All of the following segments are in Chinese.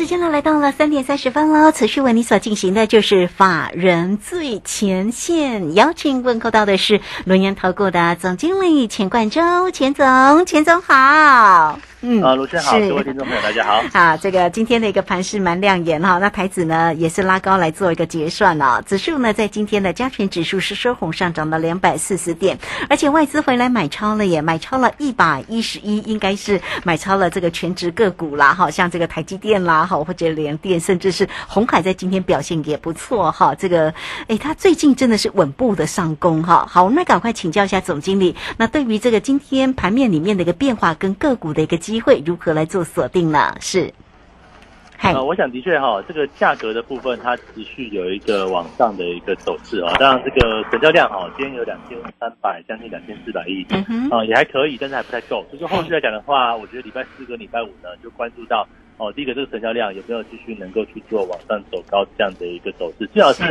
时间呢来到了三点三十分喽。持续为你所进行的就是法人最前线，邀请问候到的是龙岩投顾的总经理钱冠洲，钱总，钱总好。嗯，啊，卢先好，各位听众朋友，大家好。啊，这个今天的一个盘势蛮亮眼哈，那台子呢也是拉高来做一个结算了。指数呢在今天的加权指数是收红上涨了两百四十点，而且外资回来买超了也买超了一百一十一，应该是买超了这个全职个股啦，哈，像这个台积电啦，哈，或者联电，甚至是红海在今天表现也不错哈。这个，哎，他最近真的是稳步的上攻哈。好，我们来赶快请教一下总经理，那对于这个今天盘面里面的一个变化跟个股的一个。机会如何来做锁定呢？是，呃，我想的确哈，这个价格的部分它持续有一个往上的一个走势啊。当然，这个成交量哈，今天有两千三百，将近两千四百亿，啊，也还可以，但是还不太够。就是后续来讲的话，我觉得礼拜四跟礼拜五呢，就关注到哦，第一个这个成交量有没有继续能够去做往上走高这样的一个走势，最好是。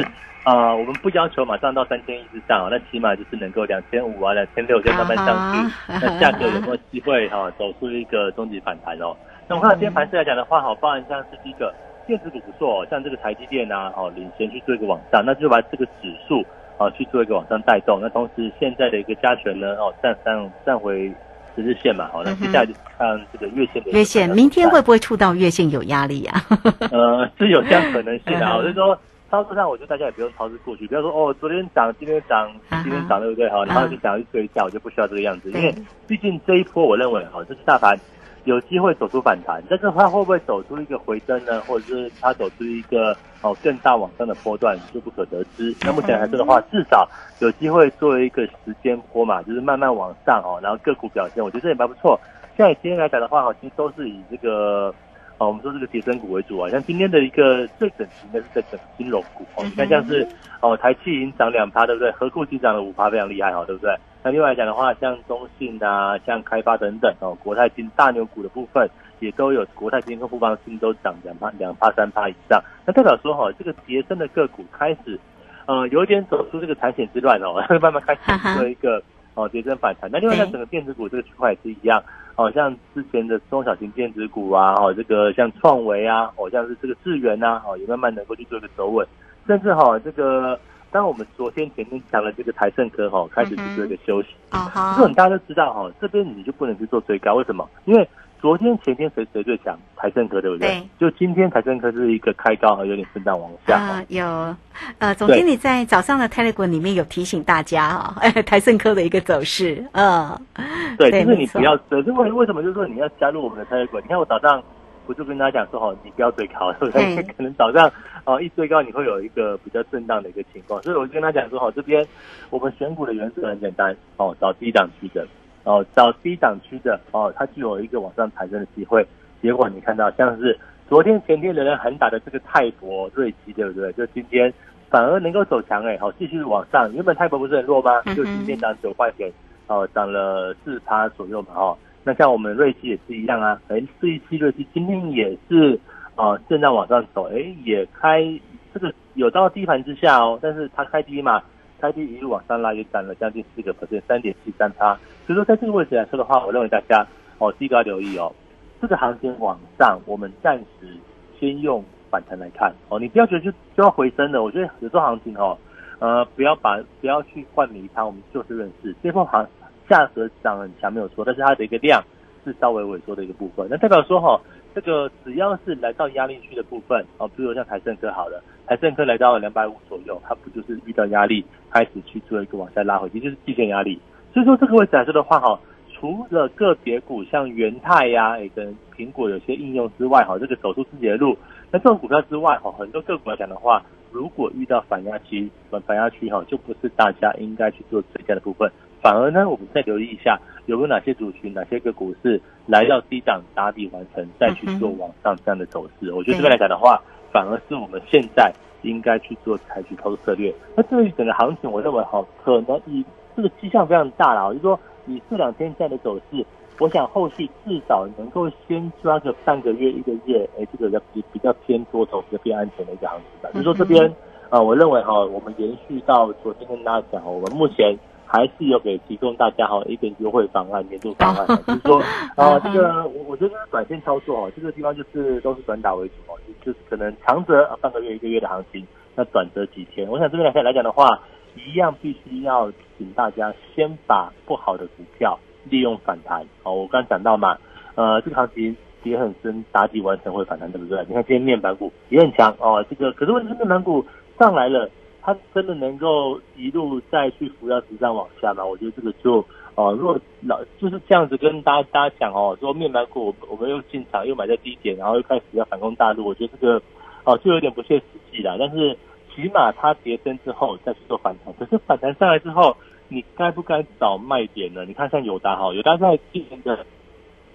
啊，我们不要求马上到三千一之上啊，那起码就是能够两千五啊、两千六再慢慢上去。那价格有没有机会哈走出一个终极反弹哦？那我看到今天盘势来讲的话，好，包含像是第一个电子股不错，像这个台积电啊，哦领先去做一个往上，那就把这个指数啊去做一个往上带动。那同时现在的一个加权呢，哦站上站回十日线嘛，好，那接下来就看这个月线的月线，明天会不会触到月线有压力呀？呃，是有这样可能性的，我是说。操作上，我觉得大家也不用操之过去。不要说哦，昨天涨，今天涨，今天涨，对不对？哈，然后就想要去追一下，我就不需要这个样子。因为毕竟这一波，我认为哈，就是大盘有机会走出反弹，但是它会不会走出一个回升呢？或者是它走出一个哦更大往上的波段，就不可得知。那目前来说的话，至少有机会作为一个时间波嘛，就是慢慢往上哦，然后个股表现，我觉得这也蛮不错。现在今天来讲的话，哈，其实都是以这个。哦，我们说这个叠升股为主啊，像今天的一个最整齐的是在整金融股哦，你看像是哦台气已经涨两趴，对不对？和库已经涨了五趴，非常厉害哦，对不对？那另外来讲的话，像中信啊，像开发等等哦，国泰金大牛股的部分也都有，国泰金跟富邦金都涨两趴、两趴、三趴以上，那代表说哈，这个叠升的个股开始呃有一点走出这个产险之乱哦，慢慢开始做一个哦叠升反弹。那另外在整个电子股这个区块也是一样。好像之前的中小型电子股啊，哦，这个像创维啊，哦，像是这个智源呐，哦，也慢慢能够去做一个走稳，甚至哈，这个当我们昨天前面讲了这个台盛科哈，开始去做一个休息，啊哈，这种大家都知道哈，这边你就不能去做追高，为什么？因为昨天前天谁谁最强？台盛科对不对？对。就今天台盛科是一个开高，而有点震荡往下。啊，有。呃，总经理在早上的 Telegram 里面有提醒大家哈，台盛科的一个走势。嗯。对，就是你不要追。为为什么？就是说你要加入我们的 Telegram。你看我早上我就跟大家讲说，哈，你不要追高，对不对？可能早上哦一追高，你会有一个比较震荡的一个情况。所以我就跟他讲说，哈，这边我们选股的原则很简单，哦，找低档区的。哦，找低档区的哦，它就有一个往上抬升的机会。结果你看到像是昨天前天仍然很打的这个泰博瑞奇，对不对？就今天反而能够走强哎，好继续往上。原本泰博不是很弱吗？就今天涨九块钱，哦，涨了四趴左右嘛，哦。那像我们瑞奇也是一样啊，哎，四一七瑞奇今天也是哦，震荡往上走，哎，也开这个有到低盘之下哦，但是它开低嘛。开低一路往上拉，也涨了将近四个百分，三点七三差。所以说，在这个位置来说的话，我认为大家哦，第一个要留意哦，这个行情往上，我们暂时先用反弹来看哦，你不要觉得就就要回升了。我觉得有时候行情哦，呃，不要把不要去换米仓，我们就事论事。这波行价格涨很强没有错，但是它的一个量是稍微萎缩的一个部分，那代表说哈。这个只要是来到压力区的部分，哦，比如像台盛科好了，台盛科来到了两百五左右，它不就是遇到压力，开始去做一个往下拉回，其实就是季线压力。所以说这个位置来说的话，哈，除了个别股像元泰呀，也跟苹果有些应用之外，哈，这个走出自己的路，那这种股票之外，哈，很多个股来讲的话，如果遇到反压期，反反压区，哈，就不是大家应该去做追加的部分。反而呢，我们再留意一下，有没有哪些族群、哪些个股是来到低档打底完成，再去做往上这样的走势。我觉得这边来讲的话，反而是我们现在应该去做采取操作策略。那对于整个行情，我认为哈，可能以这个迹象非常大了，就是说以这两天这样的走势，我想后续至少能够先抓个半个月一个月，哎，这个比比较偏多头、比较偏安全的一个行情吧。就是说这边啊，我认为哈，我们延续到昨天跟大家讲，我们目前。还是有给提供大家哈一点优惠方案、年度方案，就是说啊，这个我我觉得短线操作哦，这个地方就是都是短打为主哦，就是可能长则半个月、一个月的行情，那短则几天。我想这边来来讲的话，一样必须要请大家先把不好的股票利用反弹哦。我刚讲到嘛，呃，这个行情跌很深，打底完成会反弹，对不对？你看今天面板股也很强哦，这个可是问题是面板股上来了。它真的能够一路再去扶摇直上往下吗？我觉得这个就呃，如果老就是这样子跟大家大家讲哦，说面板股我们又进场又买在低点，然后又开始要反攻大陆，我觉得这个哦就有点不切实际了。但是起码它跌升之后再去做反弹，可是反弹上来之后，你该不该找卖点呢？你看像友达哈，友达在今年的，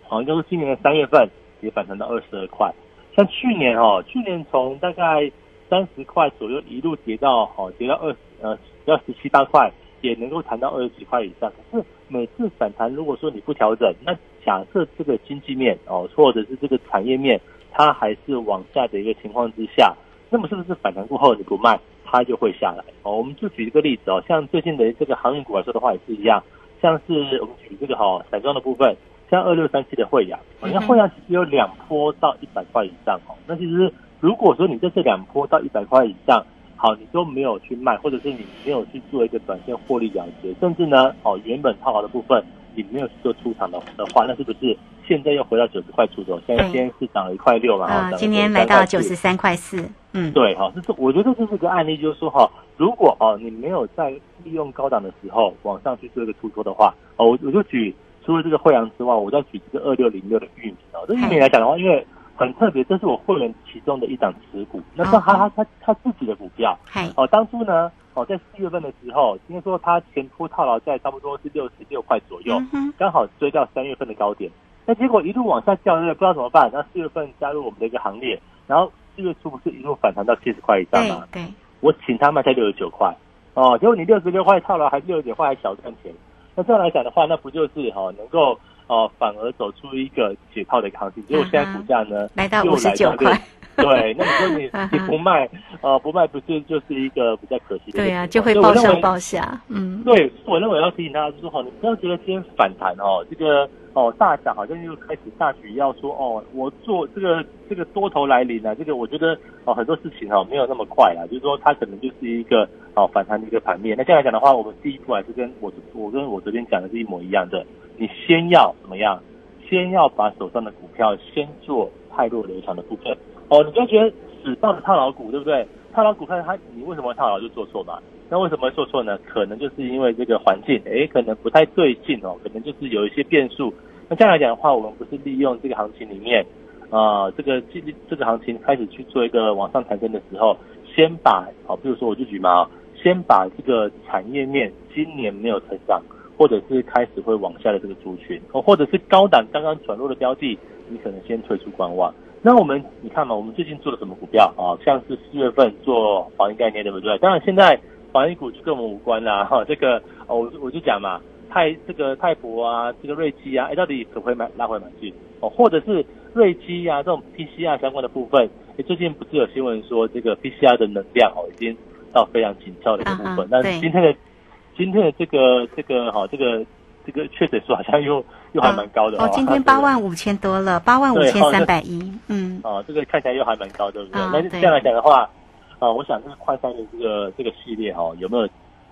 好像就是今年的三月份也反弹到二十二块，像去年哦，去年从大概。三十块左右一路跌到哦，跌到二十呃要十七八块，也能够谈到二十几块以上。可是每次反弹，如果说你不调整，那假设这个经济面哦，或者是这个产业面，它还是往下的一个情况之下，那么是不是反弹过后你不卖，它就会下来？哦，我们就举一个例子哦，像最近的这个航运股来说的话也是一样，像是我们举这个哈散装的部分，像二六三七的惠阳，好像汇阳其实有两波到一百块以上哦，那其实。如果说你在这两波到一百块以上，好，你都没有去卖，或者是你没有去做一个短线获利了结，甚至呢，哦，原本套牢的部分你没有去做出场的的话，那是不是现在又回到九十块出头？现在先是涨了一块六嘛，啊，今天来到九十三块四，嗯，对，哈，这是我觉得这是个案例，就是说哈，如果哦你没有在利用高档的时候往上去做一个出脱的话，哦，我我就举除了这个惠阳之外，我再举这个二六零六的玉米哦，这玉米来讲的话，因为很特别，这是我会员其中的一档持股，那是他他他他自己的股票。哦，当初呢，哦，在四月份的时候，听说他前铺套牢在差不多是六十六块左右，刚好追到三月份的高点。那结果一路往下掉，不知道怎么办。那四月份加入我们的一个行列，然后四月初不是一路反弹到七十块以上吗？对，我请他卖在六十九块。哦，结果你六十六块套牢，还六十九块还小赚钱。那这样来讲的话，那不就是哈能够？哦，反而走出一个解套的一个行情，结果现在股价呢来到五十九块。对，那你说你你不卖，呃，不卖不是就是一个比较可惜的。对呀，就会报上报下。嗯，对，我认为要提醒大家就是说，你不要觉得今天反弹哦，这个哦大涨好像又开始大举要说哦，我做这个这个多头来临啊，这个我觉得哦很多事情哈没有那么快啊，就是说它可能就是一个哦反弹的一个盘面。那这样来讲的话，我们第一步还是跟我我跟我昨天讲的是一模一样的。你先要怎么样？先要把手上的股票先做太弱流强的部分哦。你不要觉得死抱着套牢股，对不对？套牢股票它你为什么套牢就做错嘛？那为什么做错呢？可能就是因为这个环境，哎，可能不太对劲哦，可能就是有一些变数。那这样来讲的话，我们不是利用这个行情里面啊，这个这这个行情开始去做一个往上抬升的时候，先把好，比如说我就举嘛，先把这个产业面今年没有成长。或者是开始会往下的这个族群，哦，或者是高档刚刚转弱的标的，你可能先退出观望。那我们你看嘛，我们最近做了什么股票啊？像是四月份做防疫概念，对不对？当然现在防疫股就跟我们无关啦。哈，这个哦，我我就讲嘛，泰这个泰博啊，这个瑞基啊，哎，到底可不可以买拉回买去？哦，或者是瑞基啊这种 PCR 相关的部分，哎，最近不是有新闻说这个 PCR 的能量哦，已经到非常紧俏的一个部分。那今天的。今天的这个这个哈，这个这个确诊数好像又 又还蛮高的哦。今天八万五千多了，八万五千三百一，嗯。哦，这个看起来又还蛮高，对不对？那这样来讲的话，啊，我想这个快三的这个这个系列哈，有没有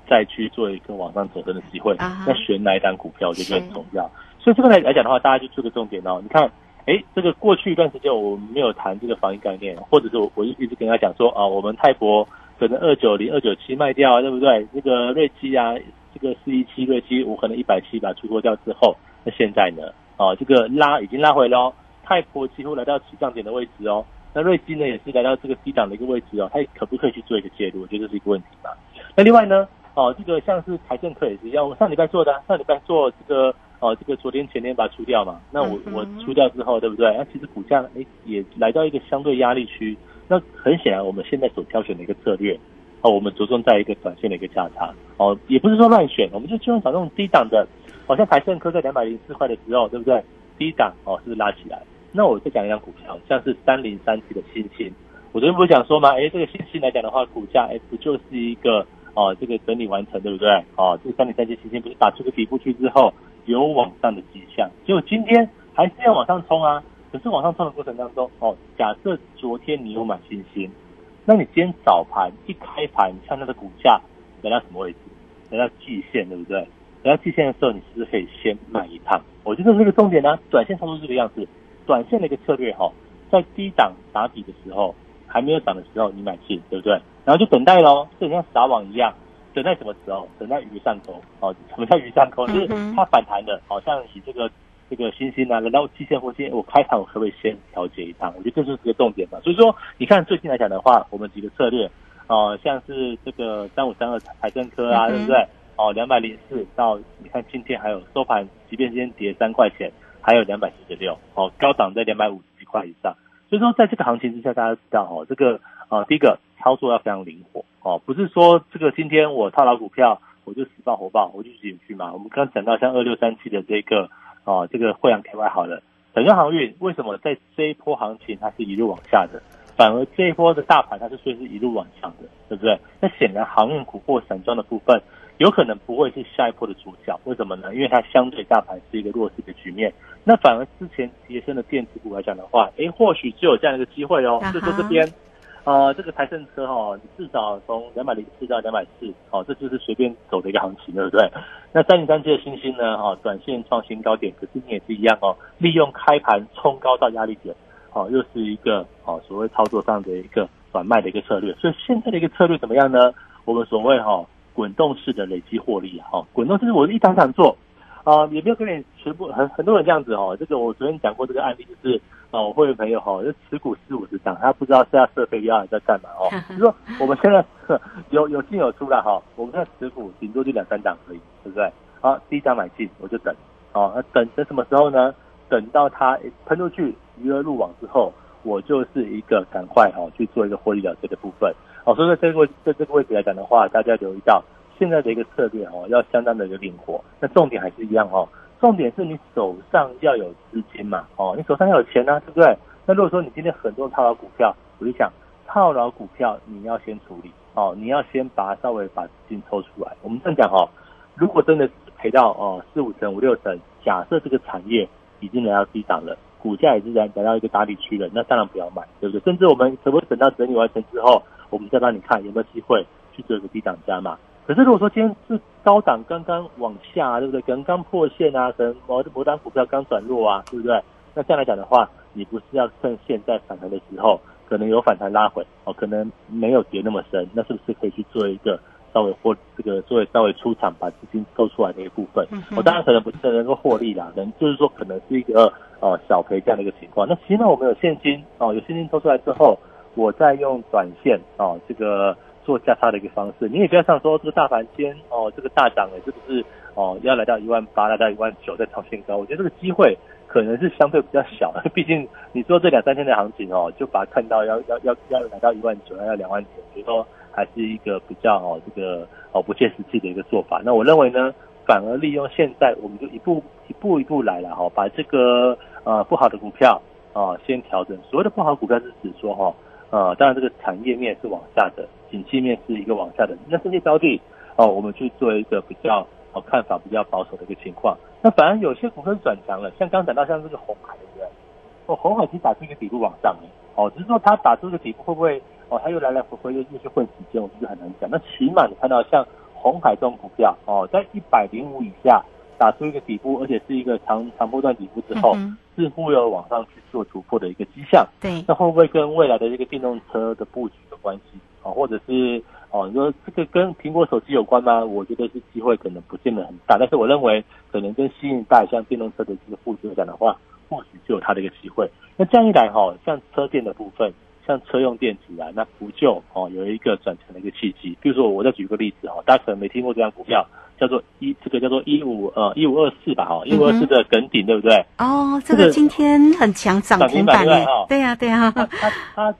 再去做一个往上走升的机会？那选哪一单股票就很重要。所以这个来来讲的话，大家就做个重点哦。你看，哎，这个过去一段时间我们没有谈这个防疫概念，或者是我我一直跟他讲说啊，我们泰博。可能二九零、二九七卖掉，对不对？这个瑞基啊，这个四一七瑞基，我可能一百七把出脱掉之后，那现在呢？哦，这个拉已经拉回喽，泰婆几乎来到起涨点的位置哦。那瑞基呢，也是来到这个低档的一个位置哦，它可不可以去做一个介入？我觉得这是一个问题嘛。那另外呢，哦，这个像是财政课也是一样，我上礼拜做的，上礼拜做这个，哦，这个昨天前天把它出掉嘛。那我我出掉之后，对不对？那其实股价哎也来到一个相对压力区。那很显然，我们现在所挑选的一个策略，哦，我们着重在一个短线的一个价差，哦，也不是说乱选，我们就希望找那种低档的，好像台盛科在两百零四块的时候，对不对？低档哦，是不是拉起来？那我再讲一张股票，像是三零三七的星星，我昨天不是讲说吗？哎，这个星星来讲的话，股价哎不就是一个哦，这个整理完成，对不对？哦，这个三零三七星星不是打出个底部去之后有往上的迹象，结果今天还是要往上冲啊！可是往上冲的过程当中，哦，假设昨天你有买星星，那你今天早盘一开盘，看它的股价来到什么位置？来到季线，对不对？来到季线的时候，你是不是可以先买一趟？我觉得这个重点呢，短线操作这个样子。短线的一个策略哈，在低档打底的时候，还没有涨的时候，你买进，对不对？然后就等待喽，就像撒网一样，等待什么时候？等待鱼上钩哦。什么叫鱼上钩？就是它反弹的，好像以这个这个星星啊，来到期线或线，我开盘我可不可以先调节一趟？我觉得这就是个重点嘛。所以说，你看最近来讲的话，我们几个策略哦，像是这个三五三二财政科啊，对不对？哦，两百零四到你看今天还有收盘，即便今天跌三块钱。还有两百四十六，哦，高档在两百五十几块以上，所以说在这个行情之下，大家知道哦，这个呃，第一个操作要非常灵活哦，不是说这个今天我套牢股票，我就死爆活爆，我就进去嘛。我们刚刚讲到像二六三七的这个哦，这个惠阳 KY 好了，整个航运为什么在这一波行情它是一路往下的，反而这一波的大盘它是虽是一路往上的，对不对？那显然航运股或散装的部分。有可能不会是下一波的主角，为什么呢？因为它相对大盘是一个弱势的局面，那反而之前提升的电子股来讲的话，诶，或许就有这样一个机会哦。就说这边，呃，这个台盛车哈，至少从两百零四到两百四，哦，这就是随便走的一个行情，对不对？那三零三七的星星呢，哈，短线创新高点，可是你也是一样哦，利用开盘冲高到压力点，哦，又是一个哦所谓操作上的一个转卖的一个策略。所以现在的一个策略怎么样呢？我们所谓哈。滚动式的累积获利，哈，滚动式我一档档做，啊，也没有跟你全部很很多人这样子哦。这个我昨天讲过这个案例，就是啊，我会员朋友哈，就持股四五十张，他不知道是要设备要还在干嘛哦。就说我们现在有有进有出了哈，我们现在持股顶多就两三档而已，对不对？好，第一张买进我就等，哦，那等等什么时候呢？等到它喷出去余额入网之后，我就是一个赶快哈去做一个获利了结的部分。哦，所以在这个在这个位置来讲的话，大家留意到现在的一个策略哦，要相当的一个灵活。那重点还是一样哦，重点是你手上要有资金嘛，哦，你手上要有钱呢，对不对？那如果说你今天很多套牢股票，我就想套牢股票你要先处理哦，你要先把它稍微把资金抽出来。我们这样讲哦，如果真的赔到哦四五成五六成，假设这个产业已经来到低档了，股价也是来来到一个打底区了，那当然不要买，对不对？甚至我们可不可以等到整理完成之后？我们再帮你看有没有机会去做一个低档加码。可是如果说今天是高档刚刚往下，对不对？可能刚破线啊，可能某某单股票刚转弱啊，对不对？那这样来讲的话，你不是要趁现在反弹的时候，可能有反弹拉回哦，可能没有跌那么深，那是不是可以去做一个稍微获这个作为稍微出场把资金抽出来的一个部分？我当然可能不是能够获利啦，可能就是说可能是一个呃小赔这样的一个情况。那起码我们有现金哦，有现金抽出来之后。我再用短线哦，这个做价差的一个方式，你也不要想说这个大盘先哦，这个大涨哎，是不是哦要来到一万八，来到一万九再创新高？我觉得这个机会可能是相对比较小，毕竟你说这两三天的行情哦，就把它看到要要要要来到一万九，要两万九，所以说还是一个比较哦这个哦不切实际的一个做法。那我认为呢，反而利用现在，我们就一步一步一步来了哈，把这个呃不好的股票啊先调整。所谓的不好股票是指说哈。啊，当然这个产业面是往下的，景气面是一个往下的。那这些标的哦，我们去做一个比较哦看法比较保守的一个情况。那反而有些股份转强了，像刚讲到像这个红海，对不对？哦，红海其实打出一个底部往上哦，只是说它打出一个底部会不会哦，它又来来回回又又去混时间，我觉得很难讲。那起码你看到像红海这种股票哦，在一百零五以下。打出一个底部，而且是一个长长波段底部之后，似乎有往上去做突破的一个迹象。对，那会不会跟未来的这个电动车的布局有关系啊？或者是哦，你说这个跟苹果手机有关吗？我觉得是机会可能不见得很大，但是我认为可能跟新一代像电动车的这个布局来讲的话，或许就有它的一个机会。那这样一来哈，像车电的部分，像车用电子啊，那不就哦有一个转成的一个契机？比如说，我再举个例子哦，大家可能没听过这张股票。叫做一，这个叫做一五呃一五二四吧，哈，一五二四的梗顶，对不对？哦，这个今天很强，涨停板，对呀，对呀。他他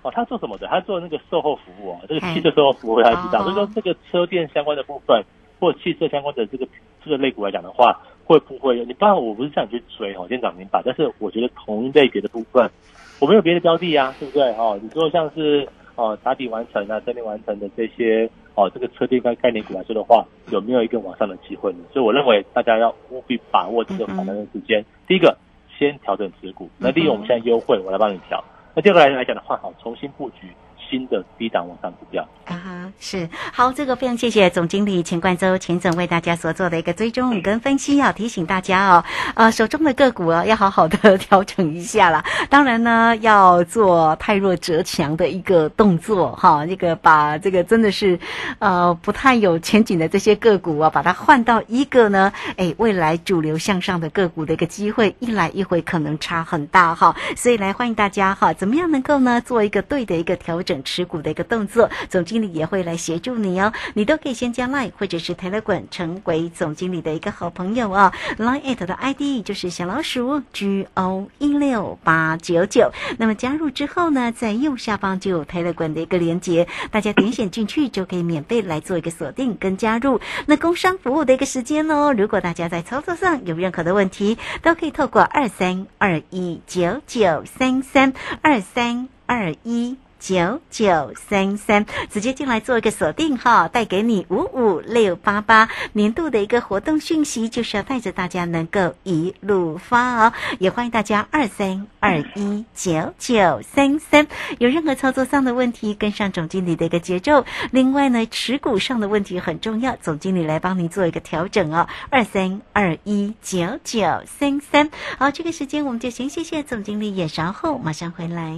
哦，他做什么的？他做那个售后服务啊，这个汽车售后服务他知道。所以说，这个车电相关的部分，或汽车相关的这个这个类股来讲的话，会不会？你当然我不是叫你去追哦，先涨明白。但是我觉得同一类别的部分，我没有别的标的啊，对不对？哦，你说像是哦打底完成啊、整理完成的这些哦，这个车电概概念股来说的话，有没有一个往上的机会呢？所以我认为大家要务必把握这个反弹的时间。第一个，先调整持股，那利用我们现在优惠，我来帮你调。那第二个来来讲的话，好，重新布局新的低档往上股票。啊，是好，这个非常谢谢总经理钱冠洲钱总为大家所做的一个追踪跟分析，要提醒大家哦，呃，手中的个股啊，要好好的调整一下啦。当然呢，要做太弱折强的一个动作哈，这个把这个真的是呃不太有前景的这些个股啊，把它换到一个呢，哎，未来主流向上的个股的一个机会，一来一回可能差很大哈。所以来欢迎大家哈，怎么样能够呢做一个对的一个调整持股的一个动作？总经理也会来协助你哦，你都可以先加 Line 或者是 tele 港成为总经理的一个好朋友哦。Line at 的 ID 就是小老鼠 G O 一六八九九。那么加入之后呢，在右下方就有 tele 港的一个连接，大家点选进去就可以免费来做一个锁定跟加入。那工商服务的一个时间哦，如果大家在操作上有任何的问题，都可以透过二三二一九九三三二三二一。九九三三，直接进来做一个锁定哈，带给你五五六八八年度的一个活动讯息，就是要带着大家能够一路发哦。也欢迎大家二三二一九九三三，有任何操作上的问题，跟上总经理的一个节奏。另外呢，持股上的问题很重要，总经理来帮您做一个调整哦。二三二一九九三三，好，这个时间我们就先谢谢总经理，也稍后马上回来。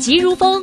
急如风，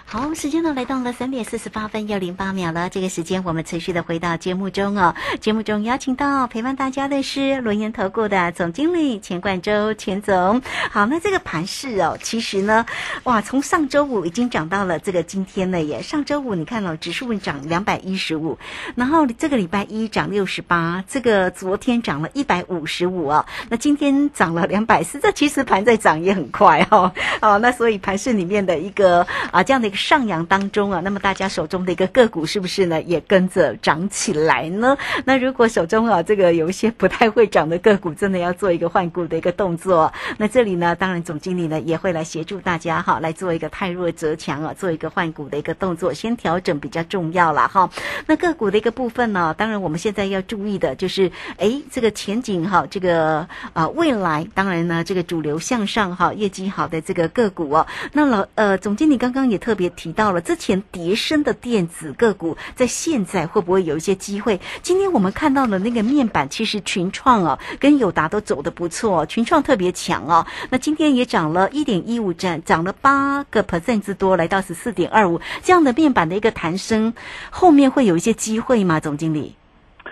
好，时间呢来到了三点四十八分又零八秒了。这个时间我们持续的回到节目中哦。节目中邀请到陪伴大家的是轮源投顾的总经理钱冠洲钱总。好，那这个盘势哦，其实呢，哇，从上周五已经涨到了这个今天了耶。上周五你看哦，指数涨两百一十五，然后这个礼拜一涨六十八，这个昨天涨了一百五十五哦，那今天涨了两百四，这其实盘在涨也很快哦。哦，那所以盘市里面的一个啊这样的一个。上扬当中啊，那么大家手中的一个个股是不是呢，也跟着涨起来呢？那如果手中啊这个有一些不太会涨的个股，真的要做一个换股的一个动作，那这里呢，当然总经理呢也会来协助大家哈，来做一个太弱则强啊，做一个换股的一个动作，先调整比较重要了哈。那个股的一个部分呢，当然我们现在要注意的就是，哎，这个前景哈，这个啊未来，当然呢这个主流向上哈，业绩好的这个个股哦，那老呃总经理刚刚也特别。提到了之前跌升的电子个股，在现在会不会有一些机会？今天我们看到的那个面板，其实群创哦跟友达都走的不错，群创特别强哦。那今天也涨了一点一五站，涨了八个 percent 之多，来到十四点二五。这样的面板的一个弹升，后面会有一些机会吗？总经理？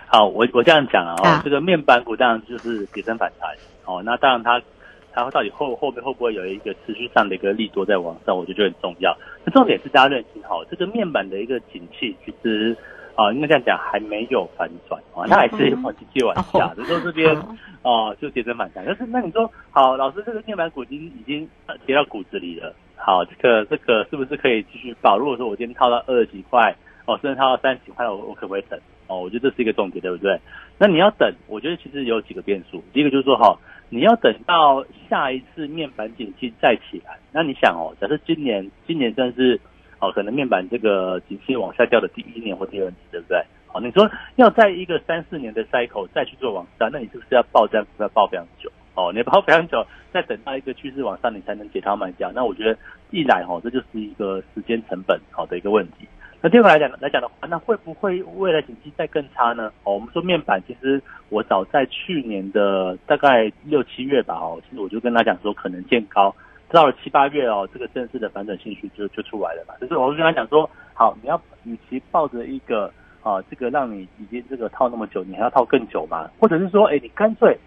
好，我我这样讲啊，这个面板股当然就是跌升反弹哦。那当然它。它到底后后面会不会有一个持续上的一个力度在往上？我觉得就很重要。那重点是大家认清好，这个面板的一个景气，其实啊，应该这样讲，还没有反转啊，它还是往继续往下。就说这边啊，就跌升反弹。但是那你说，好，老师，这个面板股已经已经跌到骨子里了。好，这个这个是不是可以继续保？如果说我今天套到二十几块，哦，甚至套到三十几块，我我可不可以等？哦，我觉得这是一个重点，对不对？那你要等，我觉得其实有几个变数。第一个就是说，哈，你要等到下一次面板景气再起来。那你想哦，假设今年今年算是哦，可能面板这个景气往下掉的第一年或第二年，对不对？好，你说要在一个三四年的 cycle 再去做往上，那你是不是要报价要爆非常久？哦，你爆非常久，再等到一个趋势往上，你才能解套卖掉。那我觉得一来哦，这就是一个时间成本好的一个问题。那第二个来讲来讲的话，那会不会未来景气再更差呢？哦，我们说面板，其实我早在去年的大概六七月吧，哦，其实我就跟他讲说，可能见高，到了七八月哦，这个正式的反转信息就就出来了嘛。就是我跟他讲说，好，你要与其抱着一个啊，这个让你已经这个套那么久，你还要套更久嘛？或者是说，哎，你干脆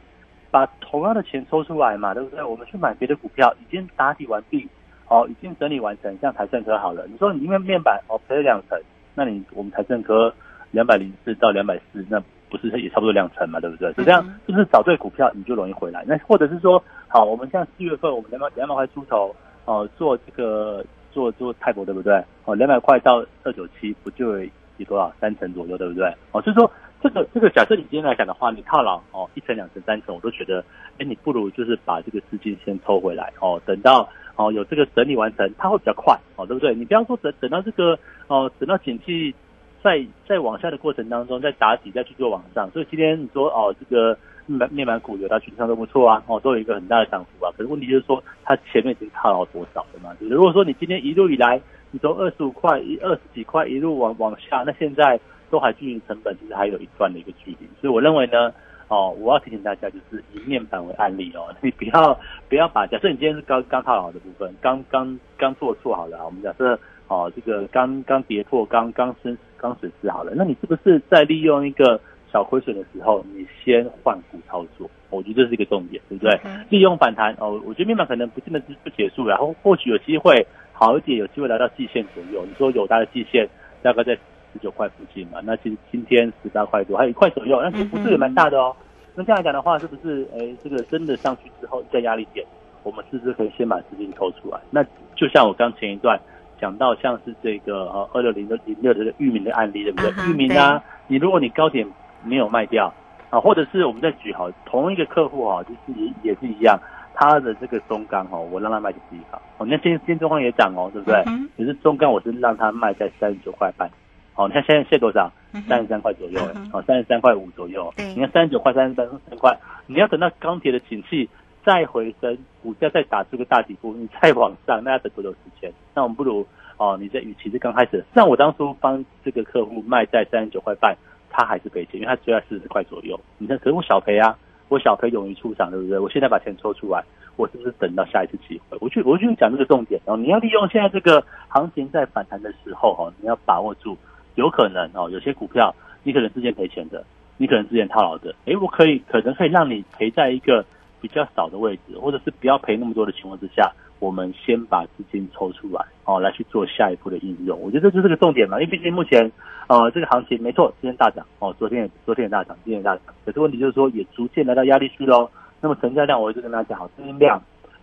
把同样的钱抽出来嘛，对不对？我们去买别的股票，已经打底完毕。哦，已经整理完成，像台盛科好了。你说你因为面板哦赔了两成，那你我们台盛科两百零四到两百四，那不是也差不多两成嘛，对不对？就这样，就是找对股票你就容易回来。那或者是说，好，我们像四月份我们两百两百块出头哦，做这个做做泰博对不对？哦，两百块到二九七，不就有多少三成左右对不对？哦，所以说这个这个假设你今天来讲的话，你套牢哦一层两层三层，我都觉得，哎，你不如就是把这个资金先抽回来哦，等到。哦，有这个整理完成，它会比较快，哦，对不对？你不要说等等到这个，哦，等到景气在在往下的过程当中，再打底再去做往上。所以今天你说哦，这个面板面板股有它趋势上都不错啊，哦，都有一个很大的涨幅啊。可是问题就是说，它前面已经套牢多少了嘛？就是如果说你今天一路以来，你从二十五块一二十几块一路往往下，那现在都还距离成本其实还有一段的一个距离。所以我认为呢。哦，我要提醒大家，就是以面板为案例哦，你不要不要把假设你今天是刚刚套好的部分，刚刚刚做错好了，我们假设哦这个刚刚跌破，刚刚升刚损失好了，那你是不是在利用一个小亏损的时候，你先换股操作？我觉得这是一个重点，对不对？利用反弹哦，我觉得面板可能不见得是不结束，然后或许有机会好一点，有机会来到季线左右。你说有它的季线大概在。十九块附近嘛，那其实今天十八块多，还有一块左右，那其实不是也蛮大的哦。那这样来讲的话，是不是哎，这个真的上去之后在压力点，我们是不是可以先把资金抽出来？那就像我刚前一段讲到，像是这个呃二六零的零六这个域名的案例，对不对？域名啊，你如果你高点没有卖掉啊，或者是我们在举好同一个客户哈，就是也也是一样，他的这个中钢哈，我让他卖第一好，哦，那今天中钢也涨哦，对不对？可是中钢我是让他卖在三十九块半。好，你看现在现多少？三十三块左右，哎，好，三十三块五左右。你看三十九块、三十三三块，你要等到钢铁的景气再回升，股价再打出个大底部，你再往上，那要等多久时间？那我们不如哦，你在与其是刚开始，像我当初帮这个客户卖在三十九块半，他还是赔钱，因为他追在四十块左右。你看，可是我小赔啊，我小赔勇于出场，对不对？我现在把钱抽出来，我是不是等到下一次机会？我去，我去讲这个重点哦，你要利用现在这个行情在反弹的时候哦，你要把握住。有可能哦，有些股票你可能之前赔钱的，你可能之前套牢的，哎，我可以可能可以让你赔在一个比较少的位置，或者是不要赔那么多的情况之下，我们先把资金抽出来哦，来去做下一步的应用。我觉得这就是个重点嘛，因为毕竟目前呃这个行情没错，今天大涨哦，昨天也昨天也大涨，今天也大涨，可是问题就是说也逐渐来到压力区喽。那么成交量我一直跟大家讲好，资金量。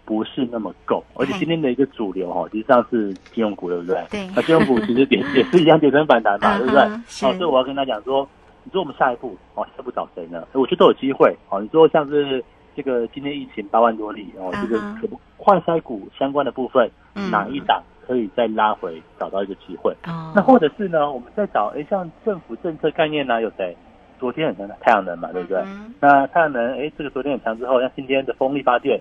不是那么够，而且今天的一个主流哈，实际上是金融股，对不对？对。那金融股其实也也是一样跌升反弹嘛，对不对？好，所以我要跟他讲说，你说我们下一步哦，下一步找谁呢？我觉得都有机会。哦，你说像是这个今天疫情八万多例哦，这个可不快筛股相关的部分，哪一档可以再拉回找到一个机会？哦。那或者是呢，我们再找哎，像政府政策概念呢，有谁？昨天很强的太阳能嘛，对不对？那太阳能哎，这个昨天很强之后，像今天的风力发电。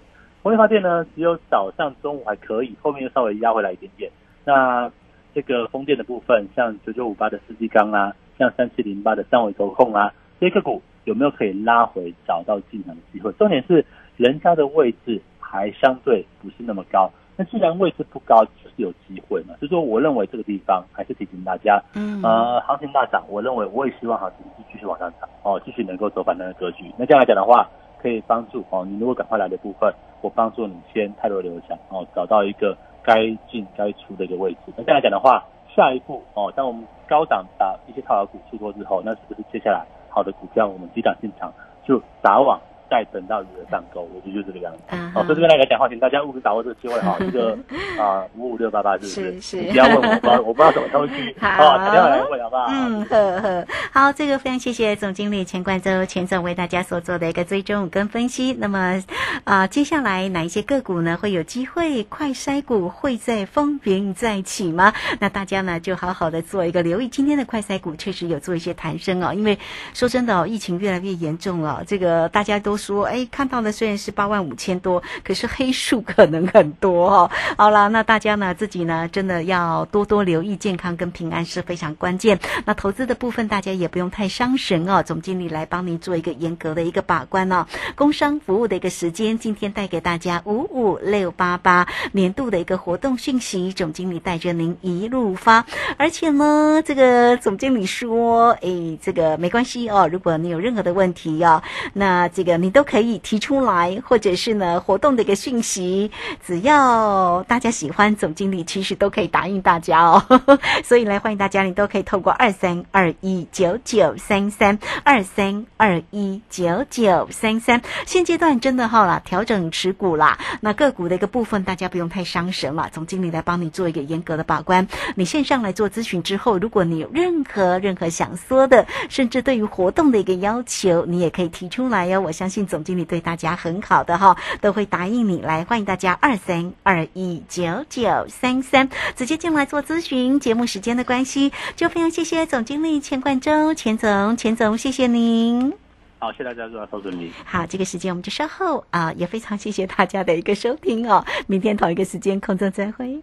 风力发电呢，只有早上、中午还可以，后面又稍微压回来一点点。那这个风电的部分，像九九五八的四季钢啊，像三七零八的三维投控啊，这些个股有没有可以拉回找到进场的机会？重点是人家的位置还相对不是那么高。那既然位置不高，就是有机会嘛。所以说，我认为这个地方还是提醒大家，嗯，呃，行情大涨，我认为我也希望行情是继续往上涨哦，继续能够走反弹的格局。那这样来讲的话。可以帮助哦，你如果赶快来的部分，我帮助你先太多留下哦，找到一个该进该出的一个位置。那这样来讲的话，下一步哦，当我们高档把一些套牢股出脱之后，那是不是接下来好的股票我们低档进场就打网再等到余额上钩，我觉得就是这个样子。嗯好，所以这边来讲话，请大家务必把握这个机会哈。这个啊五五六八八是不是是？不要问我，我不知道我不知道什么东西，好哦，打电话来问好不好？嗯，呵呵，好，这个非常谢谢总经理钱冠洲钱总为大家所做的一个追踪跟分析。那么，啊、接下来哪一些个股呢会有机会快筛股会在风云再起吗？那大家呢就好好的做一个留意。今天的快筛股确实有做一些弹升哦，因为说真的哦，疫情越来越严重了，这个大家都说，哎，看到的虽然是八万五千多，可是黑数可能很多哦。好了，那大家呢自己呢真的要多多留意健康跟平安是非常关键。那投资的部分大家也不用太伤神哦，总经理来帮您做一个严格的一个把关哦。工商服务的一个时间，今天带给大家五五六八八年度的一个活动讯息，总经理带着您一路发。而且呢，这个总经理说，诶，这个没关系哦，如果你有任何的问题哦，那这个你你都可以提出来，或者是呢活动的一个讯息，只要大家喜欢，总经理其实都可以答应大家哦。所以来欢迎大家，你都可以透过二三二一九九三三二三二一九九三三。现阶段真的哈啦，调整持股啦，那个股的一个部分大家不用太伤神了，总经理来帮你做一个严格的把关。你线上来做咨询之后，如果你有任何任何想说的，甚至对于活动的一个要求，你也可以提出来哟。我相信总经理对大家很好的哈，都会答应你来。欢迎大家二三二一九九三三直接进来做咨询。节目时间的关系，就非常谢谢总经理钱冠周钱总，钱总谢谢您。好，谢谢大家，收顺利。好，这个时间我们就稍后啊、也非常谢谢大家的一个收听哦。明天同一个时间空中再会。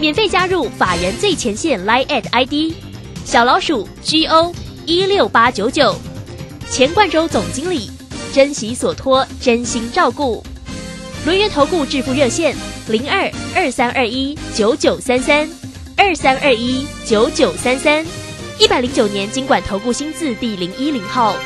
免费加入法人最前线 Line at ID 小老鼠 G O 一六八九九，钱冠洲总经理，珍惜所托，真心照顾。轮源投顾致富热线零二二三二一九九三三二三二一九九三三，一百零九年经管投顾新字第零一零号。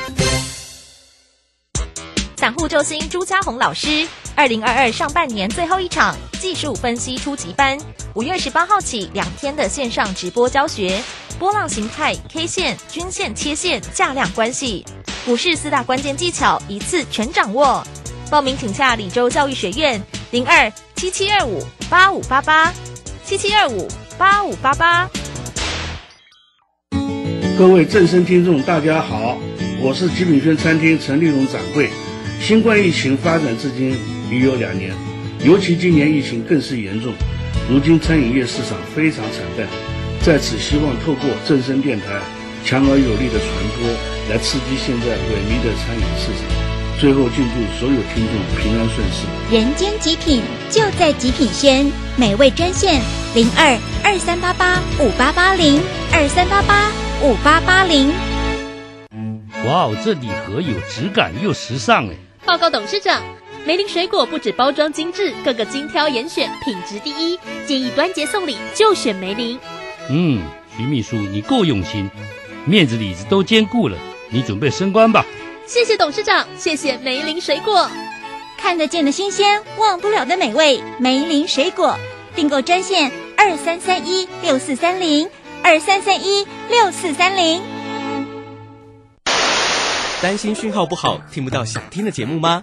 散户救星朱家红老师，二零二二上半年最后一场技术分析初级班，五月十八号起两天的线上直播教学，波浪形态、K 线、均线、切线、价量关系，股市四大关键技巧一次全掌握。报名请下李州教育学院零二七七二五八五八八七七二五八五八八。各位正声听众，大家好，我是极品轩餐厅陈立荣掌柜。新冠疫情发展至今已有两年，尤其今年疫情更是严重，如今餐饮业市场非常惨淡。在此，希望透过正声电台强而有力的传播，来刺激现在萎靡的餐饮市场，最后敬祝所有听众平安顺遂。人间极品就在极品轩，美味专线零二二三八八五八八零二三八八五八八零。哇哦，这礼盒有质感又时尚哎！报告董事长，梅林水果不止包装精致，个个精挑严选，品质第一，建议端节送礼就选梅林。嗯，徐秘书你够用心，面子里子都兼顾了，你准备升官吧？谢谢董事长，谢谢梅林水果。看得见的新鲜，忘不了的美味，梅林水果订购专线二三三一六四三零二三三一六四三零。担心讯号不好，听不到想听的节目吗？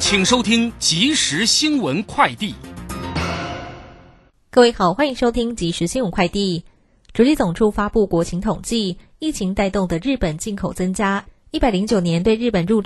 请收听即时新闻快递。各位好，欢迎收听即时新闻快递。主计总处发布国情统计，疫情带动的日本进口增加，一百零九年对日本入。